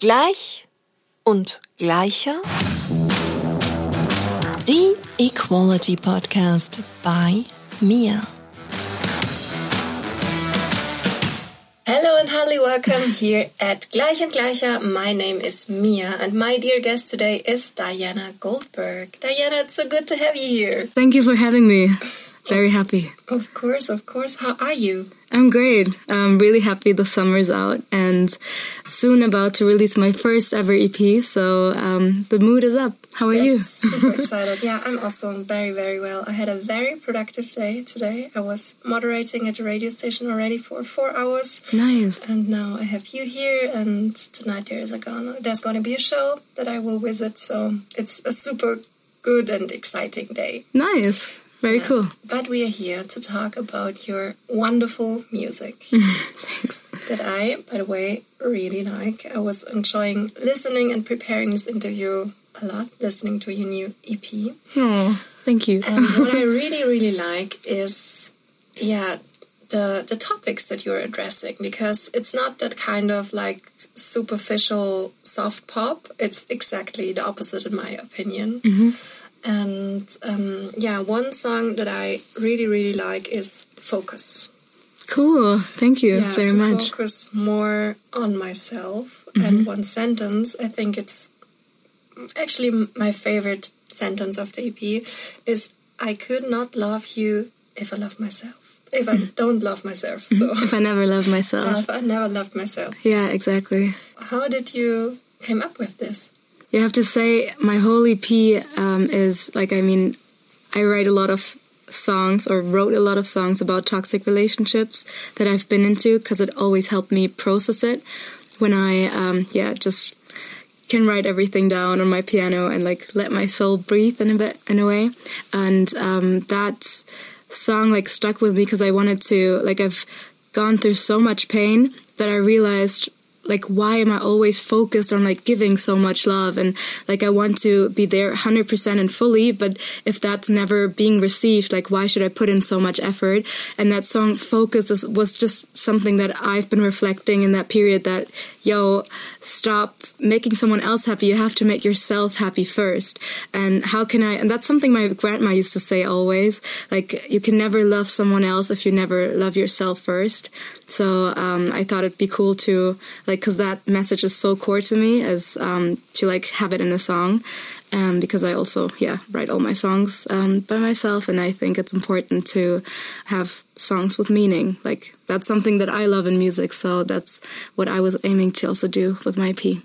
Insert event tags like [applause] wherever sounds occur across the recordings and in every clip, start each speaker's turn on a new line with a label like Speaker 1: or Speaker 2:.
Speaker 1: Gleich und gleicher. Die Equality Podcast by Mia. Hello and heartily welcome here at Gleich und Gleicher. My name is Mia and my dear guest today is Diana Goldberg. Diana, it's so good to have you here.
Speaker 2: Thank you for having me. Very happy.
Speaker 1: Of course, of course. How are you?
Speaker 2: I'm great. I'm really happy the summer's out and soon about to release my first ever EP. So um, the mood is up. How are
Speaker 1: That's
Speaker 2: you?
Speaker 1: super [laughs] excited. Yeah, I'm also very, very well. I had a very productive day today. I was moderating at the radio station already for four hours.
Speaker 2: Nice.
Speaker 1: And now I have you here, and tonight there is a gonna, there's going to be a show that I will visit. So it's a super good and exciting day.
Speaker 2: Nice. Very yeah. cool.
Speaker 1: But we are here to talk about your wonderful music. [laughs]
Speaker 2: Thanks.
Speaker 1: That I, by the way, really like. I was enjoying listening and preparing this interview a lot, listening to your new EP.
Speaker 2: Oh, thank you.
Speaker 1: and what I [laughs] really, really like is, yeah, the the topics that you're addressing because it's not that kind of like superficial soft pop. It's exactly the opposite, in my opinion.
Speaker 2: Mm -hmm.
Speaker 1: And um, yeah, one song that I really, really like is Focus.
Speaker 2: Cool. Thank you
Speaker 1: yeah,
Speaker 2: very much.
Speaker 1: Focus more on myself. Mm -hmm. And one sentence, I think it's actually my favorite sentence of the EP is I could not love you if I love myself. If I mm-hmm. don't love myself. So [laughs]
Speaker 2: if I never love myself. [laughs]
Speaker 1: if I never loved myself.
Speaker 2: Yeah, exactly.
Speaker 1: How did you came up with this?
Speaker 2: You have to say my whole EP um, is like I mean I write a lot of songs or wrote a lot of songs about toxic relationships that I've been into because it always helped me process it when I um, yeah just can write everything down on my piano and like let my soul breathe in a bit in a way. And um, that song like stuck with me because I wanted to like I've gone through so much pain that I realized like why am I always focused on like giving so much love? And like I want to be there 100% and fully but if that's never being received like why should I put in so much effort? And that song focus was just something that I've been reflecting in that period that yo stop making someone else happy. You have to make yourself happy first. And how can I and that's something my grandma used to say always like you can never love someone else if you never love yourself first. So um, I thought it'd be cool to like because that message is so core to me as um, to like have it in a song um, because I also yeah write all my songs um, by myself and I think it's important to have songs with meaning like that's something that I love in music so that's what I was aiming to also do with my EP.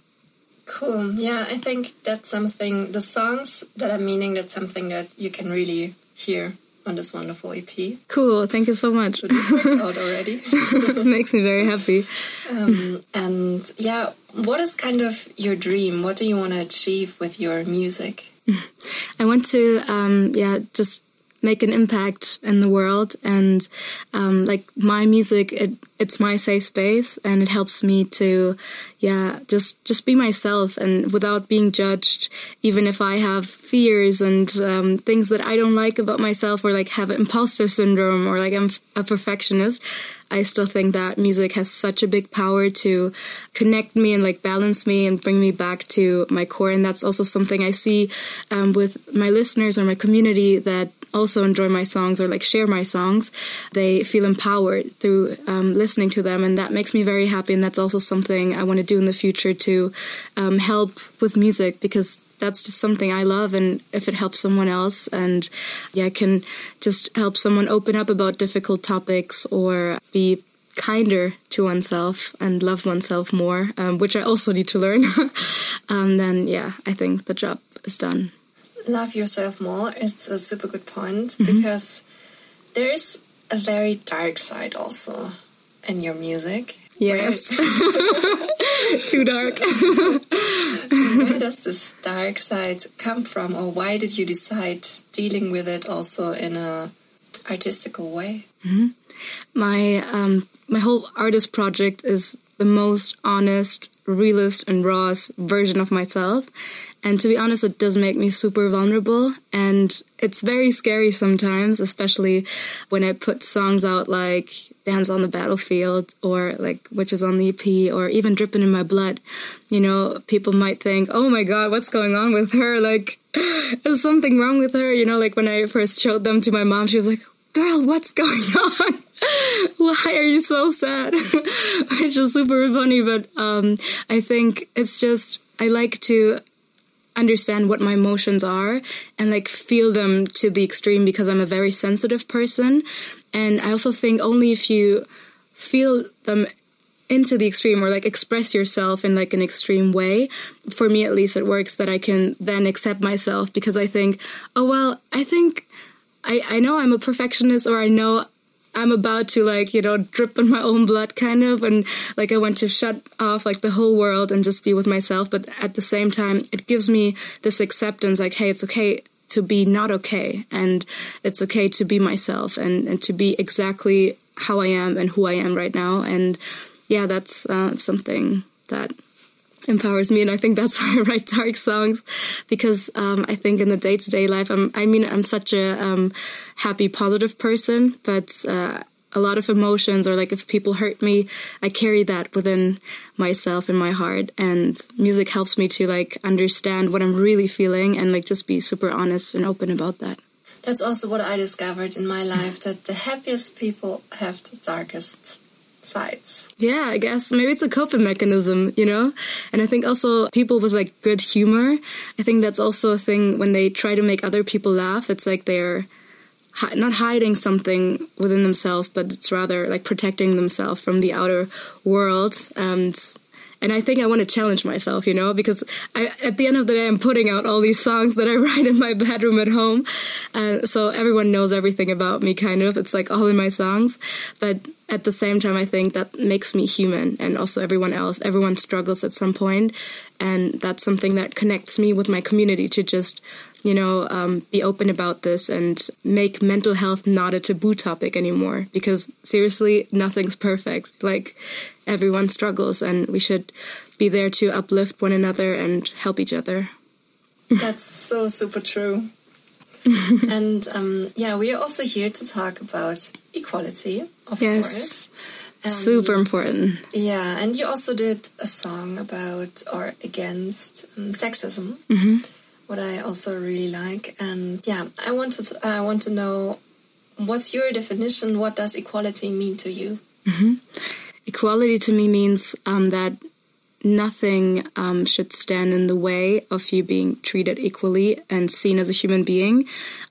Speaker 1: Cool. Yeah, I think that's something the songs that are meaning that's something that you can really hear on this wonderful EP.
Speaker 2: Cool, thank you so much.
Speaker 1: out already. [laughs]
Speaker 2: Makes me very happy.
Speaker 1: Um, and yeah, what is kind of your dream? What do you want to achieve with your music? [laughs]
Speaker 2: I want to, um, yeah, just make an impact in the world and um, like my music it it's my safe space and it helps me to yeah just just be myself and without being judged even if I have fears and um, things that I don't like about myself or like have imposter syndrome or like I'm a perfectionist I still think that music has such a big power to connect me and like balance me and bring me back to my core. And that's also something I see um, with my listeners or my community that also enjoy my songs or like share my songs. They feel empowered through um, listening to them and that makes me very happy. And that's also something I want to do in the future to um, help with music because that's just something I love and if it helps someone else and yeah I can just help someone open up about difficult topics or be kinder to oneself and love oneself more um, which I also need to learn. [laughs] Um, then yeah I think the job is done.
Speaker 1: Love yourself more it's a super good point mm -hmm. because there's a very dark side also in your music
Speaker 2: yes [laughs] too dark
Speaker 1: where does this dark side come from or why did you decide dealing with it also in a artistical way
Speaker 2: mm -hmm. my um my whole artist project is the most honest realest and rawest version of myself. And to be honest, it does make me super vulnerable. And it's very scary sometimes, especially when I put songs out like Dance on the Battlefield or like Witches on the EP or even Dripping in My Blood. You know, people might think, oh my God, what's going on with her? Like, [laughs] is something wrong with her? You know, like when I first showed them to my mom, she was like, girl, what's going [laughs] on? Why are you so sad? [laughs] Which is super funny, but um, I think it's just, I like to understand what my emotions are and like feel them to the extreme because I'm a very sensitive person. And I also think only if you feel them into the extreme or like express yourself in like an extreme way for me at least it works that i can then accept myself because i think oh well i think i i know i'm a perfectionist or i know i'm about to like you know drip in my own blood kind of and like i want to shut off like the whole world and just be with myself but at the same time it gives me this acceptance like hey it's okay to be not okay and it's okay to be myself and and to be exactly how i am and who i am right now and yeah, that's uh, something that empowers me and i think that's [laughs] why i write dark songs because um, i think in the day-to-day life I'm, i mean i'm such a um, happy positive person but uh, a lot of emotions or like if people hurt me i carry that within myself and my heart and music helps me to like understand what i'm really feeling and like just be super honest and open about that.
Speaker 1: That's also what i discovered in my life that the happiest people have the darkest sides.
Speaker 2: Yeah, I guess maybe it's a coping mechanism, you know? And I think also people with like good humor, I think that's also a thing when they try to make other people laugh, it's like they're hi not hiding something within themselves, but it's rather like protecting themselves from the outer world and and I think I want to challenge myself, you know, because I, at the end of the day, I'm putting out all these songs that I [laughs] write in my bedroom at home. Uh, so everyone knows everything about me, kind of. It's like all in my songs. But at the same time, I think that makes me human and also everyone else. Everyone struggles at some point, and that's something that connects me with my community to just, you know, um, be open about this and make mental health not a taboo topic anymore. Because seriously, nothing's perfect. Like everyone struggles, and we should be there to uplift one another and help each other. [laughs]
Speaker 1: That's so super true. [laughs] and um, yeah, we are also here to talk about equality, of yes. course.
Speaker 2: Um, Super important.
Speaker 1: Yeah, and you also did a song about or against um, sexism,
Speaker 2: mm -hmm.
Speaker 1: what I also really like. And yeah, I want to I want to know what's your definition? What does equality mean to you?
Speaker 2: Mm -hmm. Equality to me means um, that nothing um, should stand in the way of you being treated equally and seen as a human being.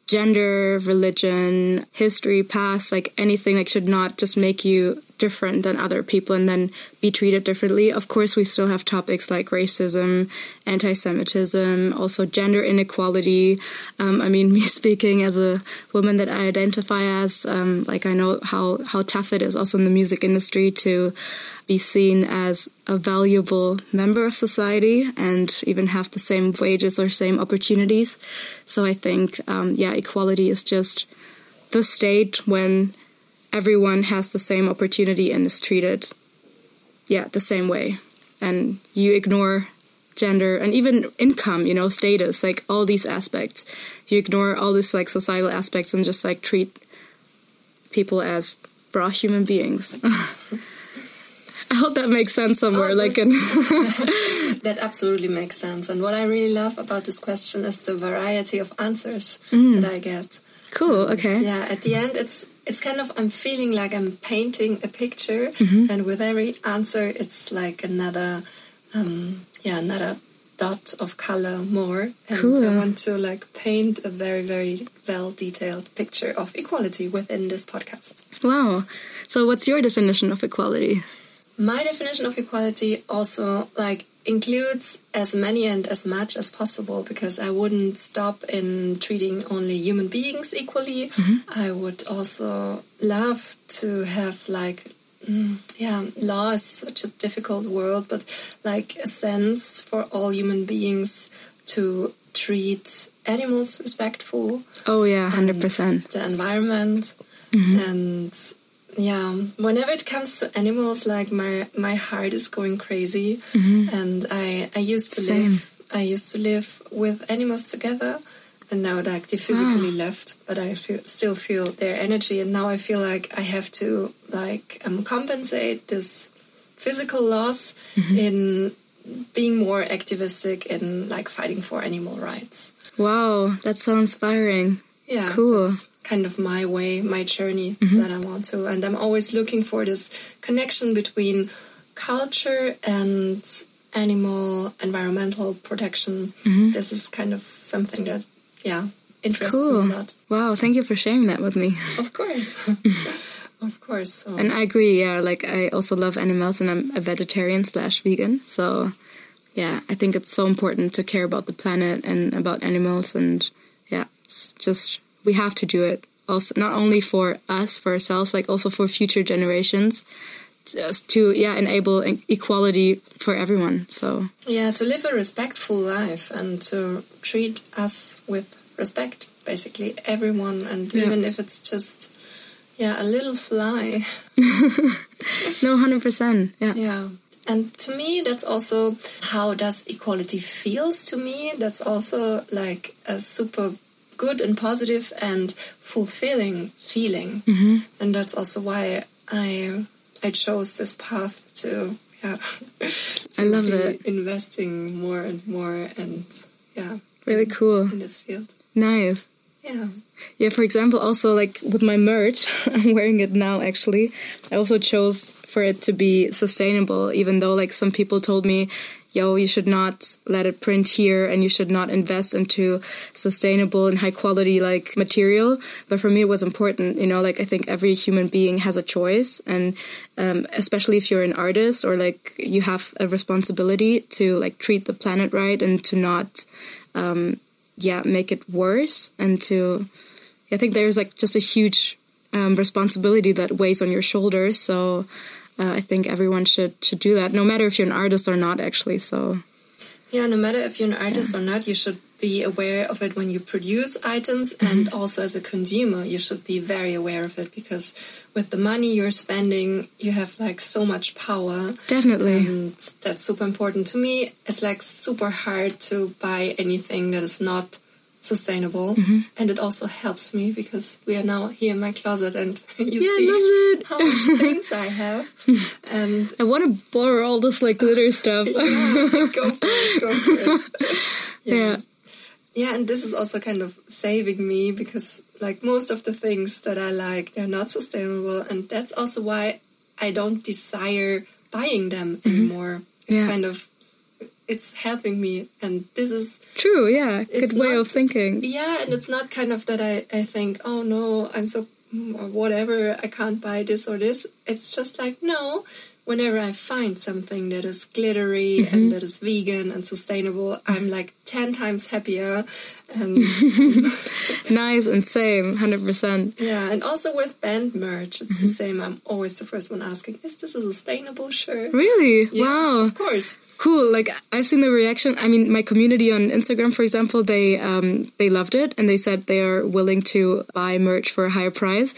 Speaker 2: Gender, religion, history, past, like anything like should not just make you different than other people and then be treated differently. Of course, we still have topics like racism, anti Semitism, also gender inequality. Um, I mean, [laughs] me speaking as a woman that I identify as, um, like, I know how, how tough it is also in the music industry to be seen as a valuable member of society and even have the same wages or same opportunities. So I think, um, yeah, equality is just the state when everyone has the same opportunity and is treated, yeah, the same way. And you ignore gender and even income, you know, status, like all these aspects. You ignore all these like societal aspects and just like treat people as raw human beings. [laughs] I hope that makes sense somewhere. Oh, like, in [laughs] [laughs]
Speaker 1: that absolutely makes sense. And what I really love about this question is the variety of answers
Speaker 2: mm.
Speaker 1: that I get.
Speaker 2: Cool. Okay.
Speaker 1: Yeah. At the end, it's it's kind of I'm feeling like I'm painting a picture,
Speaker 2: mm -hmm.
Speaker 1: and with every answer, it's like another, um, yeah, another dot of color more. And
Speaker 2: cool.
Speaker 1: I want to like paint a very very well detailed picture of equality within this podcast.
Speaker 2: Wow. So, what's your definition of equality?
Speaker 1: My definition of equality also like includes as many and as much as possible because I wouldn't stop in treating only human beings equally.
Speaker 2: Mm -hmm.
Speaker 1: I would also love to have like mm, yeah, law is such a difficult world, but like a sense for all human beings to treat animals respectful.
Speaker 2: Oh yeah, hundred percent.
Speaker 1: The environment
Speaker 2: mm -hmm.
Speaker 1: and yeah, whenever it comes to animals, like my my heart is going crazy, mm-hmm. and I I used to
Speaker 2: Same.
Speaker 1: live I used to live with animals together, and now like they physically ah. left, but I feel, still feel their energy, and now I feel like I have to like um, compensate this physical loss mm-hmm. in being more activistic in like fighting for animal rights.
Speaker 2: Wow, that's so inspiring.
Speaker 1: Yeah,
Speaker 2: Cool.
Speaker 1: Kind of my way, my journey mm-hmm. that I want to, and I'm always looking for this connection between culture and animal environmental protection. Mm-hmm. This is kind of something that, yeah, interests me a
Speaker 2: Cool.
Speaker 1: lot.
Speaker 2: Wow, thank you for sharing that with me.
Speaker 1: Of course, [laughs] [laughs] of course. So.
Speaker 2: And I agree, yeah, like I also love animals and I'm a vegetarian slash vegan. So yeah, I think it's so important to care about the planet and about animals and yeah, it's just we have to do it. Also not only for us, for ourselves, like also for future generations. Just uh, to yeah, enable equality for everyone. So
Speaker 1: Yeah, to live a respectful life and to treat us with respect, basically everyone, and
Speaker 2: Yeah.
Speaker 1: even if it's just yeah a little fly. [laughs] [laughs]
Speaker 2: no hundred percent. Yeah.
Speaker 1: Yeah. And to me, that's also how does equality feels to me. That's also like a super good and positive and fulfilling feeling. Mm-hmm. And that's also why I I chose this path to yeah. to
Speaker 2: I love it.
Speaker 1: Investing more and more and yeah
Speaker 2: Really cool.
Speaker 1: in this field.
Speaker 2: Nice.
Speaker 1: Yeah.
Speaker 2: Yeah, for example, also like with my merch, [laughs] I'm wearing it now actually. I also chose for it to be sustainable, even though like some people told me, yo, you should not let it print here and you should not invest into sustainable and high quality like material. But for me, it was important, you know, like I think every human being has a choice. And um, especially if you're an artist or like you have a responsibility to like treat the planet right and to not yeah make it worse and to i think there's like just a huge um, responsibility that weighs on your shoulders so uh, i think everyone should should do that no matter if you're an artist or not actually so
Speaker 1: Yeah, no matter if you're an artist or not, you should be aware of it when you produce items, and also as a consumer, you should be very aware of it because with the money you're spending, you have like so much power.
Speaker 2: definitely
Speaker 1: And that's super important to me. It's like super hard to buy anything that is not sustainable, mm-hmm. and it also helps me because we are now here in my closet, and [laughs] you
Speaker 2: Yeah, I
Speaker 1: see
Speaker 2: love it.
Speaker 1: how much [laughs] things I have, and
Speaker 2: i want to borrow all this like glitter [laughs] stuff
Speaker 1: go for it, go for it.
Speaker 2: yeah
Speaker 1: Yeah, and this is also kind of saving me because, like, most of the things that I like, they're not sustainable, and that's also why I don't desire buying them mm-hmm. anymore.
Speaker 2: Yeah.
Speaker 1: kind of, it's helping me, and this is,
Speaker 2: true yeah good way
Speaker 1: not-
Speaker 2: of thinking
Speaker 1: yeah, and it's not kind of that I, I think, oh no, I'm so, whatever, I can't buy this or this. It's just like, no, whenever I find something that is glittery
Speaker 2: Mm-hmm.
Speaker 1: and that is vegan and sustainable, I'm like 10 times happier. And [laughs]
Speaker 2: nice and same 100%
Speaker 1: yeah, and also with band merch, it's
Speaker 2: Mm-hmm.
Speaker 1: the same. I'm always the first one asking, is this a sustainable shirt?
Speaker 2: really
Speaker 1: Yeah,
Speaker 2: wow
Speaker 1: Of course.
Speaker 2: cool like i've seen the reaction i mean my community on instagram for example they um they loved it and they said they are willing to buy merch for a higher price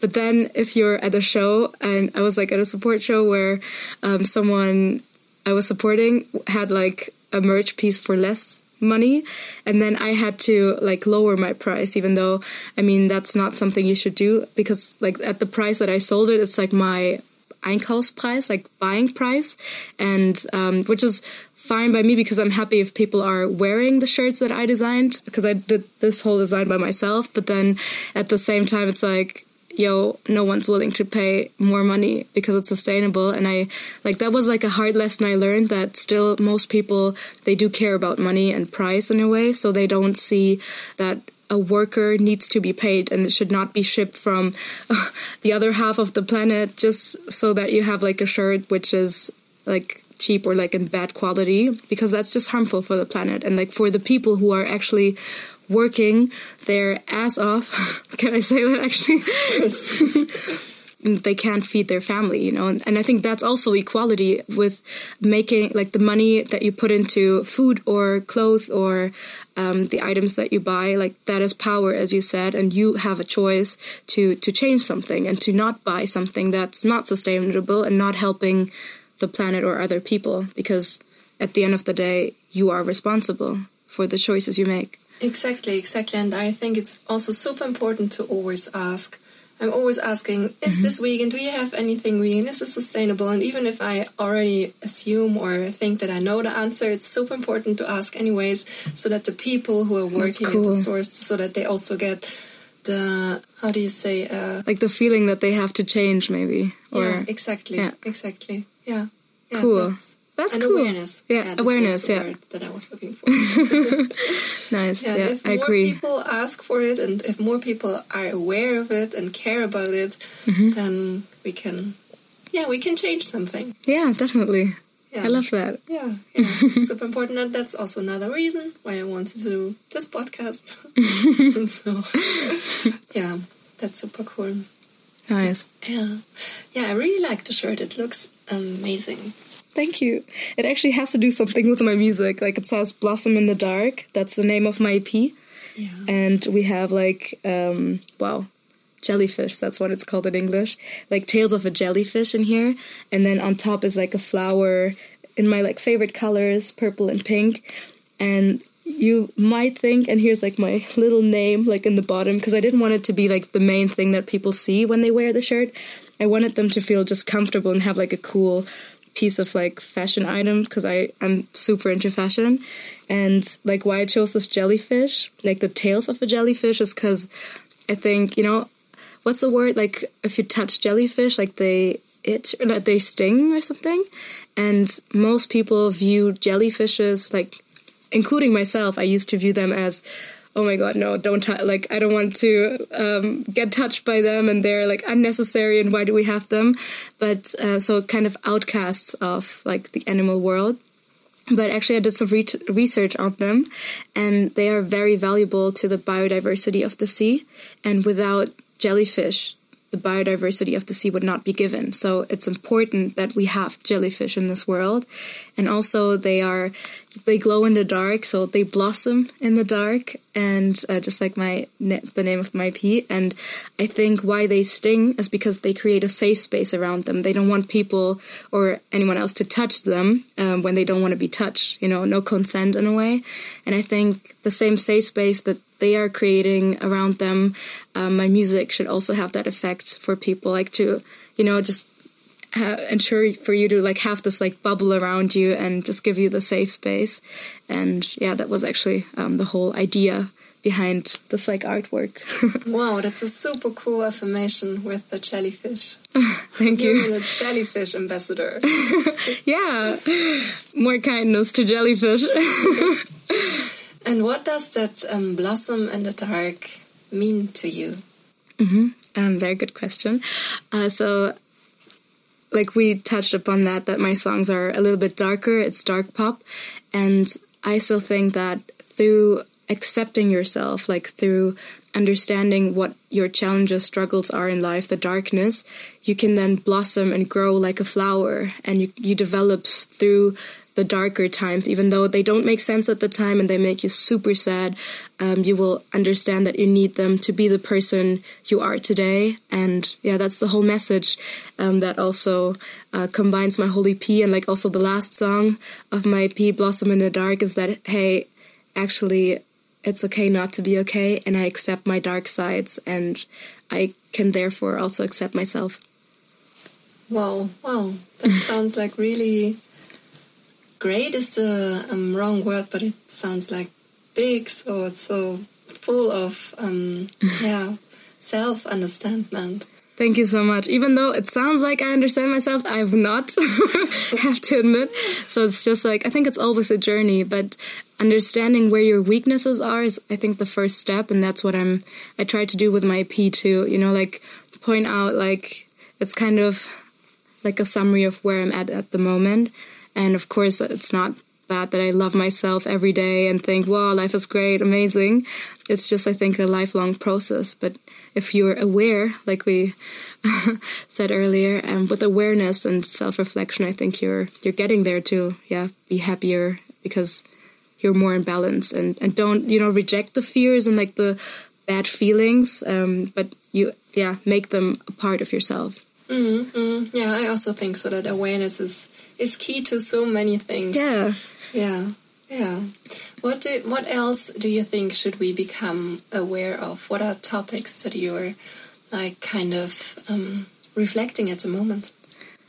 Speaker 2: but then if you're at a show and i was like at a support show where um someone i was supporting had like a merch piece for less money and then i had to like lower my price even though i mean that's not something you should do because like at the price that i sold it it's like my Einkaufspreis, like buying price, and um, which is fine by me because I'm happy if people are wearing the shirts that I designed because I did this whole design by myself. But then at the same time, it's like, yo, no one's willing to pay more money because it's sustainable. And I like that was like a hard lesson I learned that still most people they do care about money and price in a way, so they don't see that a worker needs to be paid and it should not be shipped from [laughs] the other half of the planet just so that you have like a shirt which is like cheap or like in bad quality because that's just harmful for the planet and like for the people who are actually working their ass off [laughs] can i say that actually [laughs] they can't feed their family, you know. And, and I think that's also equality with making like the money that you put into food or clothes or um, the items that you buy. Like that is power, as you said, and you have a choice to to change something and to not buy something that's not sustainable and not helping the planet or other people because at the end of the day, you are responsible for the choices you make.
Speaker 1: Exactly, exactly. And I think it's also super important to always ask. I'm always asking, is mm -hmm. this vegan? Do you have anything vegan? Is this sustainable? And even if I already assume or think that I know the answer, it's super important to ask anyways, so that the people who are working cool. at the source, so that they also get the how do you say uh,
Speaker 2: like the feeling that they have to change maybe
Speaker 1: or yeah exactly yeah. exactly yeah, yeah
Speaker 2: cool that's
Speaker 1: and
Speaker 2: cool.
Speaker 1: awareness.
Speaker 2: Yeah, yeah awareness. yeah,
Speaker 1: that I was looking for. [laughs]
Speaker 2: nice. Yeah,
Speaker 1: yeah
Speaker 2: if I agree.
Speaker 1: people ask for it, and if more people are aware of it and care about it, mm -hmm. then we can, yeah, we can change something.
Speaker 2: Yeah, definitely. Yeah. I love that.
Speaker 1: Yeah, yeah. [laughs] super important. And that's also another reason why I wanted to do this podcast. [laughs] so, yeah, that's super cool.
Speaker 2: Nice.
Speaker 1: Yeah, yeah. I really like the shirt. It looks amazing.
Speaker 2: Thank you. It actually has to do something with my music. Like it says Blossom in the Dark. That's the name of my EP.
Speaker 1: Yeah.
Speaker 2: And we have like, um, wow, jellyfish. That's what it's called in English. Like tails of a jellyfish in here. And then on top is like a flower in my like favorite colors, purple and pink. And you might think, and here's like my little name like in the bottom, because I didn't want it to be like the main thing that people see when they wear the shirt. I wanted them to feel just comfortable and have like a cool piece of like fashion item because I I'm super into fashion, and like why I chose this jellyfish, like the tails of a jellyfish, is because I think you know what's the word like if you touch jellyfish like they itch or like they sting or something, and most people view jellyfishes like including myself. I used to view them as oh my god no don't t- like i don't want to um, get touched by them and they're like unnecessary and why do we have them? But uh, so kind of outcasts of like the animal world. But actually i did some re research on them and they are very valuable to the biodiversity of the sea. And without jellyfish the biodiversity of the sea would not be given. So it's important that we have jellyfish in this world. And also they are they glow in the dark, so they blossom in the dark, and uh, just like my the name of my EP. And I think why they sting is because they create a safe space around them. They don't want people or anyone else to touch them um, when they don't want to be touched. You know, no consent in a way. And I think the same safe space that they are creating around them, um, my music should also have that effect for people, like to you know just ensure for you to like have this like bubble around you and just give you the safe space. And yeah that was actually um, the whole idea behind this like artwork. [laughs]
Speaker 1: Wow that's a super cool affirmation with the jellyfish. [laughs]
Speaker 2: Thank you.
Speaker 1: You're the jellyfish ambassador. [laughs]
Speaker 2: Yeah. More kindness to jellyfish
Speaker 1: and what does that um, blossom in the dark mean to you?
Speaker 2: Mm -hmm. um, very good question. Uh, so like we touched upon that that my songs are a little bit darker. It's dark pop. And i still think that through accepting yourself like through understanding what your challenges struggles are in life the darkness you can then blossom and grow like a flower. And you you develops through the darker times, even though they don't make sense at the time and they make you super sad, um, you will understand that you need them to be the person you are today. And yeah, that's the whole message um, that also uh, combines my whole EP and like also the last song of my EP, Blossom in the Dark, is that, hey, actually, it's okay not to be okay, and I accept my dark sides, and I can therefore also accept myself.
Speaker 1: Wow, wow, that sounds like really great is the um, wrong word, but it sounds like big, so it's so full of um, [laughs] yeah self understanding.
Speaker 2: Thank you so much. Even though it sounds like I understand myself, I've not, [laughs] have to admit. So it's just like, I think it's always a journey, but understanding where your weaknesses are is, I think, the first step. And that's what I'm, I try to do with my EP too, you know, like point out, like, it's kind of like a summary of where I'm at at the moment and of course it's not that that I love myself every day and think, wow, life is great, amazing. It's just I think a lifelong process. But if you're aware, like we [laughs] said earlier, and um, with awareness and self reflection, I think you're you're getting there to yeah be happier because you're more in balance and and don't you know reject the fears and like the bad feelings, um, but you yeah make them a part of yourself.
Speaker 1: Mm-hmm. Yeah, I also think so that awareness is is key to so many things.
Speaker 2: Yeah,
Speaker 1: yeah, yeah. What do, what else do you think should we become aware of? What are topics that you're like kind of um, reflecting at the moment?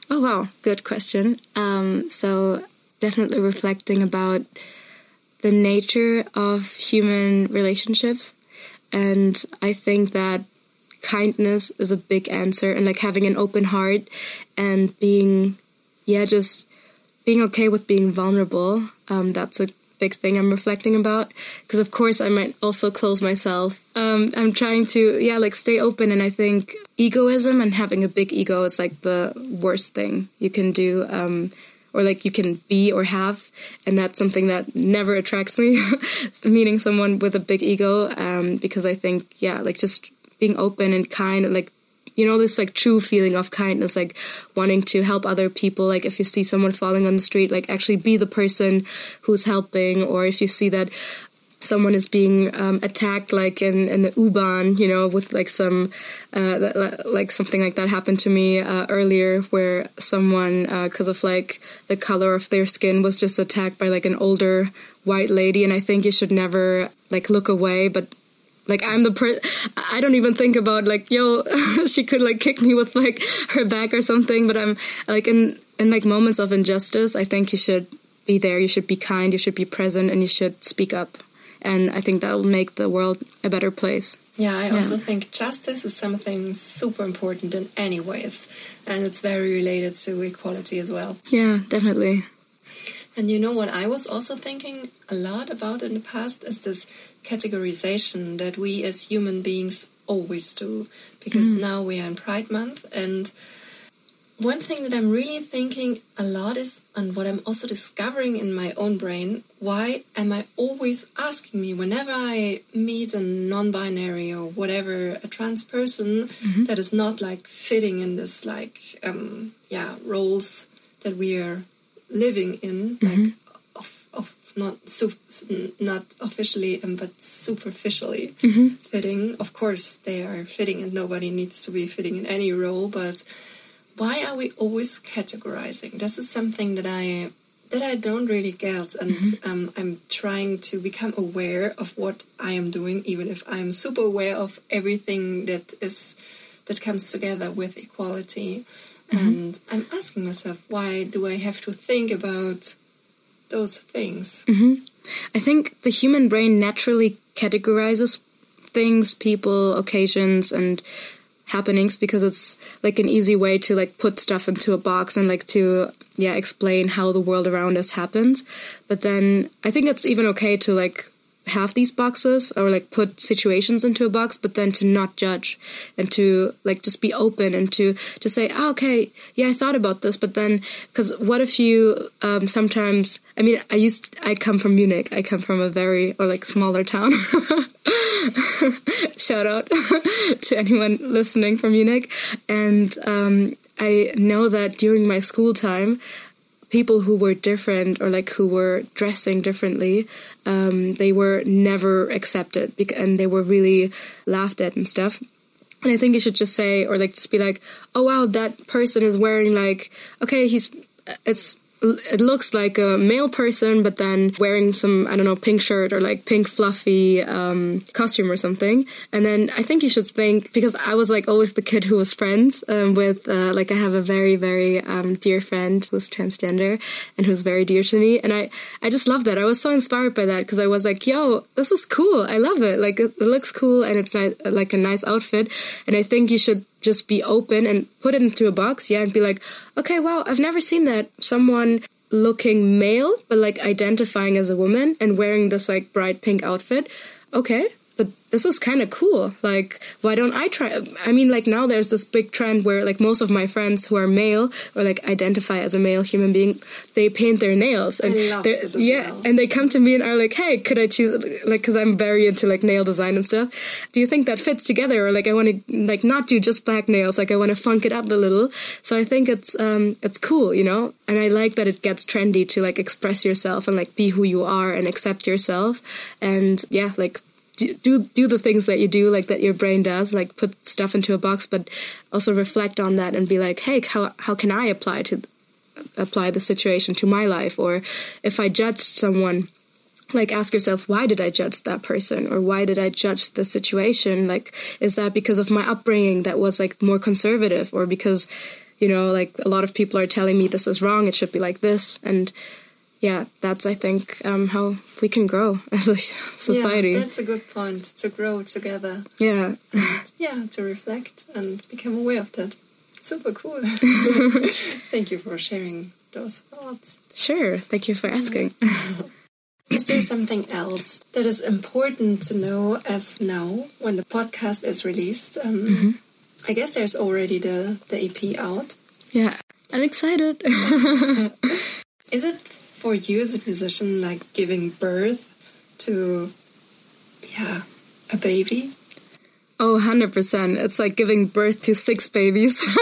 Speaker 2: Oh wow, good question. Um, so definitely reflecting about the nature of human relationships, and I think that kindness is a big answer, and like having an open heart and being, yeah, just being okay with being vulnerable. Um, that's a big thing I'm reflecting about because of course I might also close myself. Um, I'm trying to yeah like stay open and I think egoism and having a big ego is like the worst thing you can do um, or like you can be or have and that's something that never attracts me [laughs] meeting someone with a big ego um, because I think yeah like just being open and kind and like you know this like true feeling of kindness like wanting to help other people. Like if you see someone falling on the street like actually be the person who's helping. Or if you see that someone is being um, attacked like in, in the u-bahn you know with like some uh, like something like that happened to me uh, earlier where someone because uh, of like the color of their skin was just attacked by like an older white lady. And i think you should never like look away but like I'm the per I don't even think about like yo [laughs] she could like kick me with like her back or something but I'm like in in like moments of injustice I think you should be there you should be kind you should be present and you should speak up and I think that will make the world a better place.
Speaker 1: Yeah, I also yeah. think justice is something super important in any ways and it's very related to equality as well.
Speaker 2: Yeah, definitely.
Speaker 1: And you know what I was also thinking a lot about in the past is this categorization that we as human beings always do. Because mm. now we are in Pride Month and one thing that I'm really thinking a lot is, and what I'm also discovering in my own brain, why am I always asking me whenever I meet a non binary or whatever, a trans person mm-hmm. that is not like fitting in this, like, um, yeah, roles that we are living in, mm-hmm. like not so not officially um, but superficially mm-hmm. fitting. Of course, they are fitting, and nobody needs to be fitting in any role. But why are we always categorizing? This is something that I that I don't really get, and mm-hmm. um, I'm trying to become aware of what I am doing, even if I'm super aware of everything that is that comes together with equality. Mm-hmm. And I'm asking myself, why do I have to think about those things?
Speaker 2: Mm-hmm. I think the human brain naturally categorizes things, people, occasions, and happenings because it's like an easy way to like put stuff into a box and like to yeah explain how the world around us happens but then i think it's even okay to like have these boxes or like put situations into a box but then to not judge and to like just be open and to to say oh, okay yeah i thought about this but then because what if you um, sometimes i mean i used i come from munich. I come from a very or like smaller town. [laughs] Shout out [laughs] to anyone listening from munich. And um, i know that during my school time people who were different or like who were dressing differently, um, they were never accepted and they were really laughed at and stuff. And I think you should just say, or like just be like, oh wow, that person is wearing like, okay, he's, it's it looks like a male person, but then wearing some, I don't know, pink shirt or like pink fluffy um, costume or something. And then I think you should think, because I was like always the kid who was friends um, with, uh, like, I have a very, very um, dear friend who's transgender and who's very dear to me. And I, I just love that. I was so inspired by that because I was like, yo, this is cool. I love it. Like, it, it looks cool and it's like a nice outfit. And I think you should just be open and put it into a box, yeah, and be like, okay, wow, I've never seen that. Someone looking male, but like identifying as a woman and wearing this like bright pink outfit. Okay, but this is kind of cool. Like, why don't I try? I mean, like now there's this big trend where like most of my friends who are male or like identify as a male human being, they paint their nails and they're yeah, well. and they come to me and are like, hey, could I choose like because I'm very into like nail design and stuff. Do you think that fits together? Or like I want to like not do just black nails. Like I want to funk it up a little. So I think it's um it's cool, you know. And I like that it gets trendy to like express yourself and like be who you are and accept yourself. And yeah, like do do do the things that you do like that your brain does like put stuff into a box but also reflect on that and be like hey how how can i apply to apply the situation to my life? Or if i judge someone like ask yourself why did i judge that person? Or why did i judge the situation? Like is that because of my upbringing that was like more conservative? Or because you know like a lot of people are telling me this is wrong it should be like this. And yeah, that's I think um, how we can grow [laughs] as a society.
Speaker 1: Yeah, that's a good point to grow together.
Speaker 2: Yeah,
Speaker 1: and, yeah, to reflect and become aware of that. Super cool. [laughs] Thank you for sharing those thoughts.
Speaker 2: Sure. Thank you for asking. [laughs]
Speaker 1: is there something else that is important to know as now when the podcast is released? Um, mm -hmm. I guess there's already the the EP out.
Speaker 2: Yeah, I'm excited.
Speaker 1: is it for you as a musician, like giving birth to, yeah, a baby?
Speaker 2: Oh, 100%. It's like giving birth to six babies. [laughs]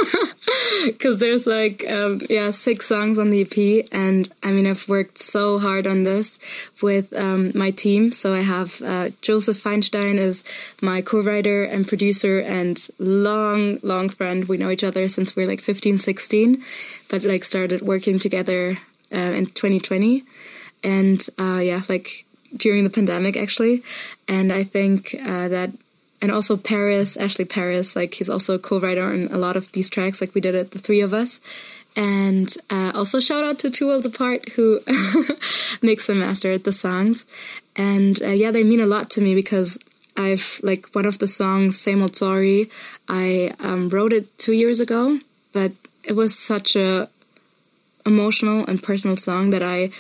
Speaker 2: Because there's like, um, yeah, six songs on the EP. And I mean, I've worked so hard on this with um, my team. So I have uh, Joseph Feinstein is my co-writer and producer and long, long friend. We know each other since we we're like 15, 16, but like started working together uh, in 2020, and uh, yeah, like during the pandemic actually. And I think uh, that, and also Paris, Ashley Paris, like he's also a co-writer on a lot of these tracks. Like we did it, the three of us. And uh, also shout out to Two Worlds Apart who [laughs] makes and mastered the songs. And uh, yeah, they mean a lot to me because I've like one of the songs, Same Old Sorry, I um, wrote it two years ago, but it was such a emotional and personal song that I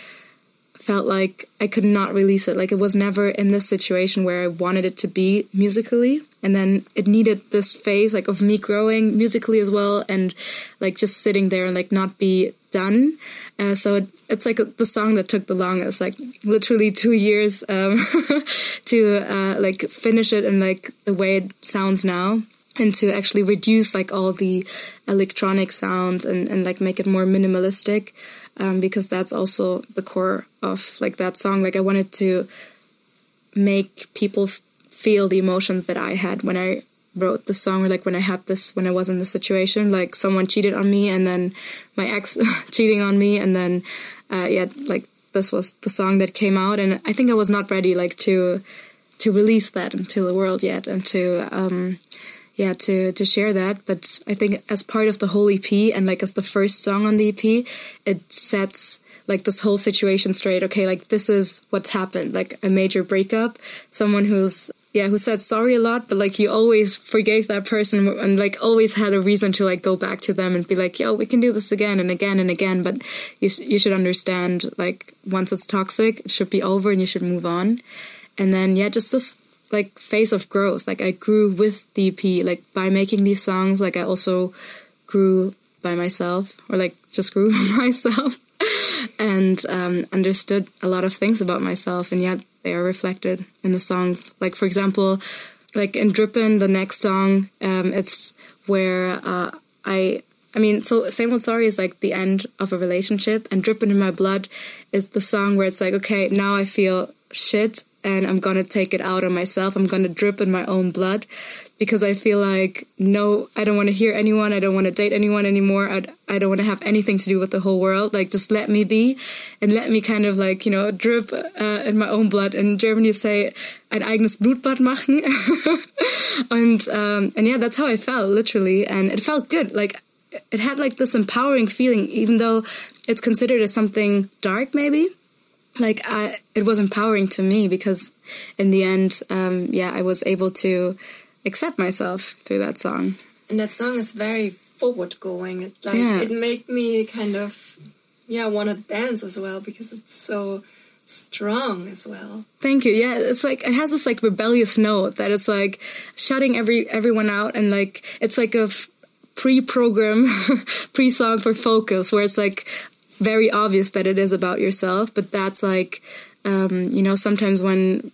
Speaker 2: felt like I could not release it. Like it was never in this situation where I wanted it to be musically. And then it needed this phase like of me growing musically as well and like just sitting there and like not be done. Uh, so it, it's like the song that took the longest, like literally two years um, [laughs] to uh, like finish it in like the way it sounds now and to actually reduce like all the electronic sounds and, and like make it more minimalistic um, because that's also the core of like that song. Like i wanted to make people feel the emotions that i had when i wrote the song or like when i had this when i was in the situation. Like someone cheated on me and then my ex [laughs] cheating on me and then uh, yeah like this was the song that came out. And i think i was not ready like to to release that into the world yet and to um yeah to to share that. But i think as part of the whole ep and like as the first song on the ep it sets like this whole situation straight. Okay like this is what's happened like a major breakup. Someone who's yeah who said sorry a lot but like you always forgave that person and like always had a reason to like go back to them and be like yo we can do this again and again and again. But you you should understand like once it's toxic it should be over and you should move on. And then yeah just this like phase of growth. Like I grew with the EP, like by making these songs. Like I also grew by myself, or like just grew [laughs] myself, and um, understood a lot of things about myself, and yet they are reflected in the songs. Like for example, like in Drippin', the next song, um, it's where uh, I I mean, so Same Old Sorry is like the end of a relationship, and dripping in My Blood is the song where it's like, okay, now I feel shit and I'm gonna take it out on myself. I'm gonna drip in my own blood because I feel like no, I don't want to hear anyone. I don't want to date anyone anymore. I, I don't want to have anything to do with the whole world. Like just let me be and let me kind of like you know drip uh, in my own blood. In Germany, you say ein eigenes Blutbad machen, [laughs] and um, and yeah, that's how I felt literally, and it felt good. Like it had like this empowering feeling, even though it's considered as something dark, maybe like I, it was empowering to me because in the end, um, yeah, I was able to accept myself through that song.
Speaker 1: And that song is very forward going. It like yeah. it made me kind of yeah want to dance as well because it's so strong as well.
Speaker 2: Thank you. Yeah, it's like it has this like rebellious note that it's like shutting every everyone out and like it's like a f- pre-program [laughs] pre-song for focus where it's like very obvious that it is about yourself, but that's like um, you know sometimes when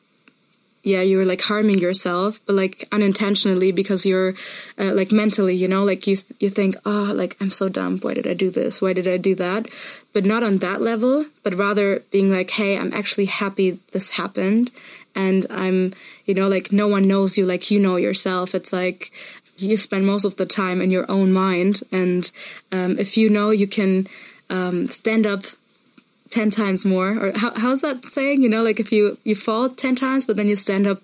Speaker 2: yeah you're like harming yourself but like unintentionally because you're uh, like mentally you know like you th- you think oh like i'm so dumb. Why did i do this? Why did i do that? But not on that level but rather being like hey i'm actually happy this happened and i'm you know like no one knows you like you know yourself. It's like you spend most of the time in your own mind and um, if you know you can um, stand up 10 times more or how, how's that saying? You know like if you you fall 10 times but then you stand up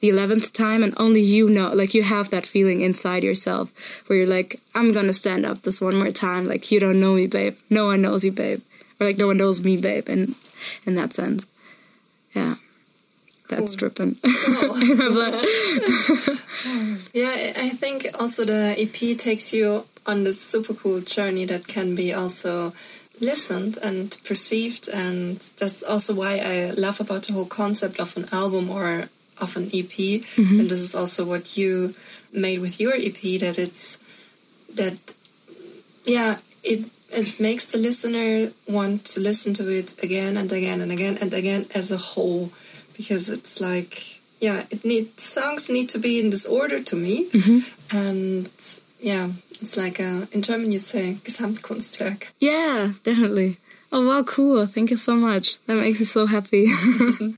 Speaker 2: the 11th time and only you know like you have that feeling inside yourself where you're like i'm gonna stand up this one more time. Like you don't know me babe. No one knows you babe. Or like no one knows me babe and in that sense. Yeah. That's cool. dripping
Speaker 1: oh. [laughs] [laughs] yeah i think also the ep takes you on this super cool journey that can be also listened and perceived and that's also why I love about the whole concept of an album or of an EP mm-hmm. and this is also what you made with your EP that it's that yeah it it makes the listener want to listen to it again and again and again and again as a whole because it's like yeah it need songs need to be in this order to me mm-hmm. and yeah it's like a, in German you say Gesamtkunstwerk.
Speaker 2: Yeah, definitely. Oh wow, cool. Thank you so much. That makes me so happy. [laughs]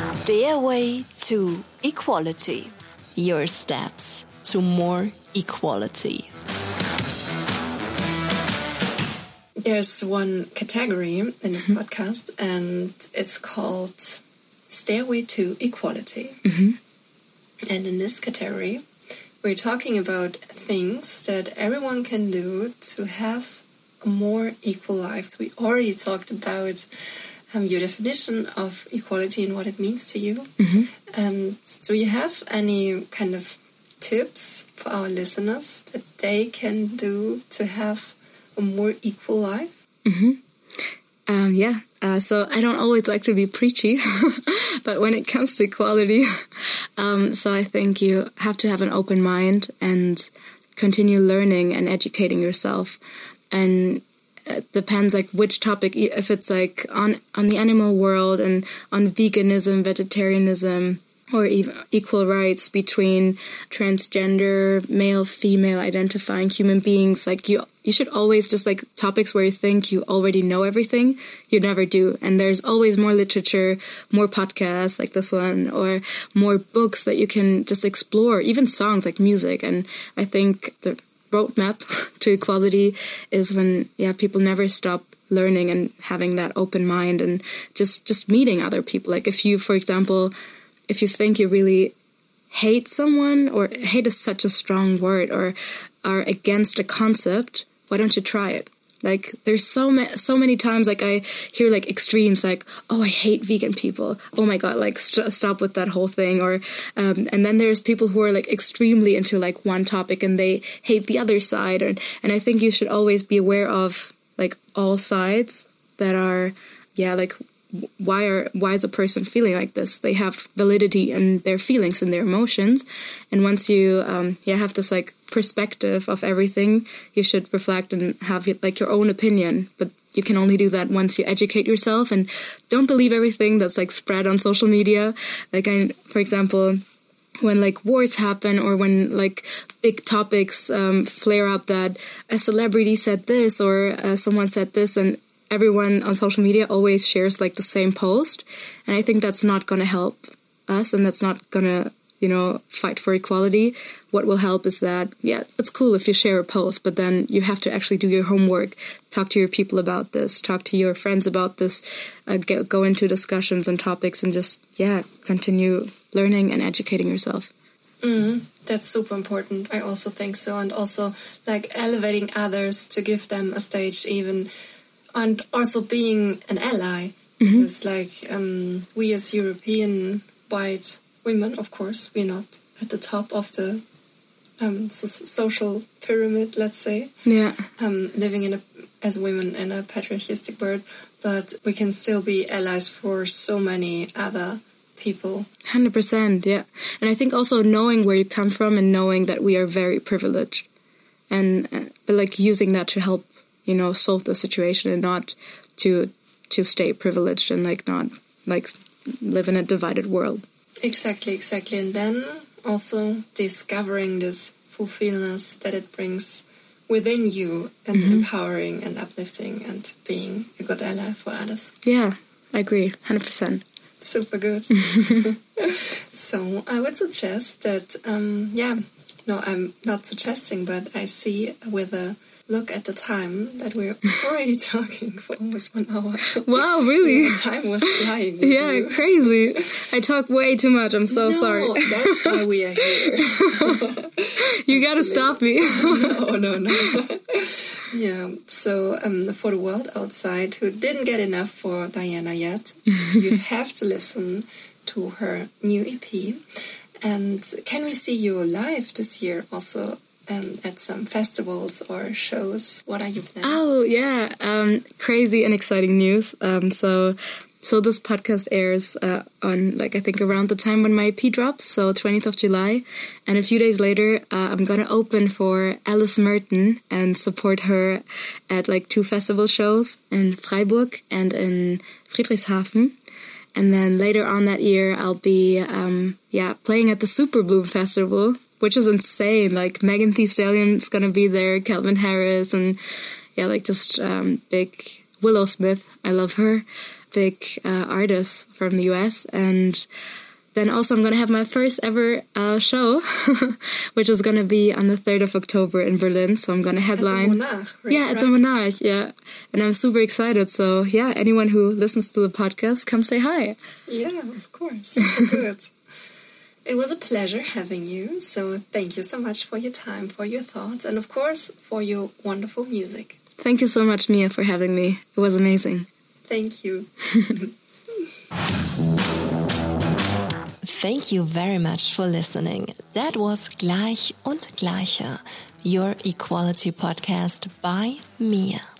Speaker 3: Stairway to Equality. Your steps to more equality.
Speaker 1: There's one category in this mm -hmm. podcast, and it's called Stairway to Equality. Mm -hmm. And in this category, we're talking about things that everyone can do to have a more equal life. We already talked about um, your definition of equality and what it means to you. Mm-hmm. And do you have any kind of tips for our listeners that they can do to have a more equal life?
Speaker 2: Mm-hmm. Um, yeah, uh, so I don't always like to be preachy, [laughs] but when it comes to equality, [laughs] um, so I think you have to have an open mind and continue learning and educating yourself. And it depends like which topic, if it's like on on the animal world and on veganism, vegetarianism, or even equal rights between transgender male female identifying human beings. Like you you should always just like topics where you think you already know everything you never do. And there's always more literature more podcasts like this one or more books that you can just explore even songs like music. And i think the roadmap [laughs] to equality is when yeah people never stop learning and having that open mind and just just meeting other people. Like if you for example if you think you really hate someone or hate is such a strong word or are against a concept why don't you try it? Like there's so many so many times like i hear like extremes like oh i hate vegan people. Oh my god like st stop with that whole thing. Or um, and then there's people who are like extremely into like one topic and they hate the other side. And and i think you should always be aware of like all sides that are yeah like why are why is a person feeling like this? They have validity in their feelings and their emotions. And once you um yeah have this like perspective of everything you should reflect and have like your own opinion. But you can only do that once you educate yourself. And don't believe everything that's like spread on social media. Like i for example when like wars happen or when like big topics um, flare up that a celebrity said this or uh, someone said this and everyone on social media always shares like the same post and i think that's not going to help us and that's not going to you know fight for equality. What will help is that yeah it's cool if you share a post but then you have to actually do your homework talk to your people about this talk to your friends about this uh, get, go into discussions and topics and just yeah continue learning and educating yourself.
Speaker 1: Mm, that's super important i also think so and also like elevating others to give them a stage even and also being an ally mm -hmm. it's like um, we as European white women of course we're not at the top of the um, so social pyramid let's say
Speaker 2: yeah
Speaker 1: um, living in a as women in a patriarchistic world but we can still be allies for so many other people.
Speaker 2: 100%, yeah. And I think also knowing where you come from and knowing that we are very privileged and uh, but like using that to help, you know, solve the situation and not to to stay privileged and like not like live in a divided world.
Speaker 1: Exactly, exactly. And then also discovering this fulfillment that it brings within you and
Speaker 2: Mm-hmm.
Speaker 1: empowering and uplifting and being a good ally for others.
Speaker 2: Yeah, I agree, 100%.
Speaker 1: Super good. [laughs] [laughs] so I would suggest that, um, yeah, no, I'm not suggesting, but I see with a look at the time that we're [laughs] already talking for almost one hour.
Speaker 2: Wow, really?
Speaker 1: The time was flying.
Speaker 2: Yeah,
Speaker 1: you.
Speaker 2: crazy. I talk way too much. I'm so
Speaker 1: No,
Speaker 2: sorry.
Speaker 1: That's why we are here. [laughs]
Speaker 2: You gotta stop me. [laughs]
Speaker 1: no, no, no. yeah. So, um, for the world outside who didn't get enough for Diana yet, you have to listen to her new EP. And can we see you live this year also um, at some festivals or shows? What are your plans?
Speaker 2: Oh yeah, um, crazy and exciting news. Um, so, so this podcast airs uh, on like I think around the time when my EP drops, so 20th of July, and a few days later, uh, I'm gonna open for Alice Merton and support her at like two festival shows in Freiburg and in Friedrichshafen. And then later on that year, I'll be um, yeah playing at the Super Bloom Festival, which is insane. Like Megan Thee Stallion's gonna be there, Calvin Harris, and yeah, like just um, big Willow Smith. I love her. Big uh, artist from the US, and then also I'm gonna have my first ever uh, show, [laughs] which is gonna be on the third of October in Berlin. So I'm gonna
Speaker 1: At the
Speaker 2: headline.
Speaker 1: Monarch, right?
Speaker 2: Yeah, at the? Monarch, yeah. And I'm super excited. So, yeah, anyone who listens to the podcast, come say hi.
Speaker 1: Yeah, of course. Good. [laughs] It was a pleasure having you. So thank you so much for your time, for your thoughts, and of course for your wonderful music.
Speaker 2: Thank you so much, Mia, for having me. It was amazing.
Speaker 1: Thank you. [laughs]
Speaker 3: Thank you very much for listening. That was Gleich und Gleicher, your equality podcast by Mia.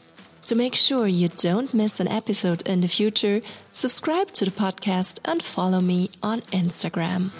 Speaker 3: To make sure you don't miss an episode in the future, subscribe to the podcast and follow me on Instagram.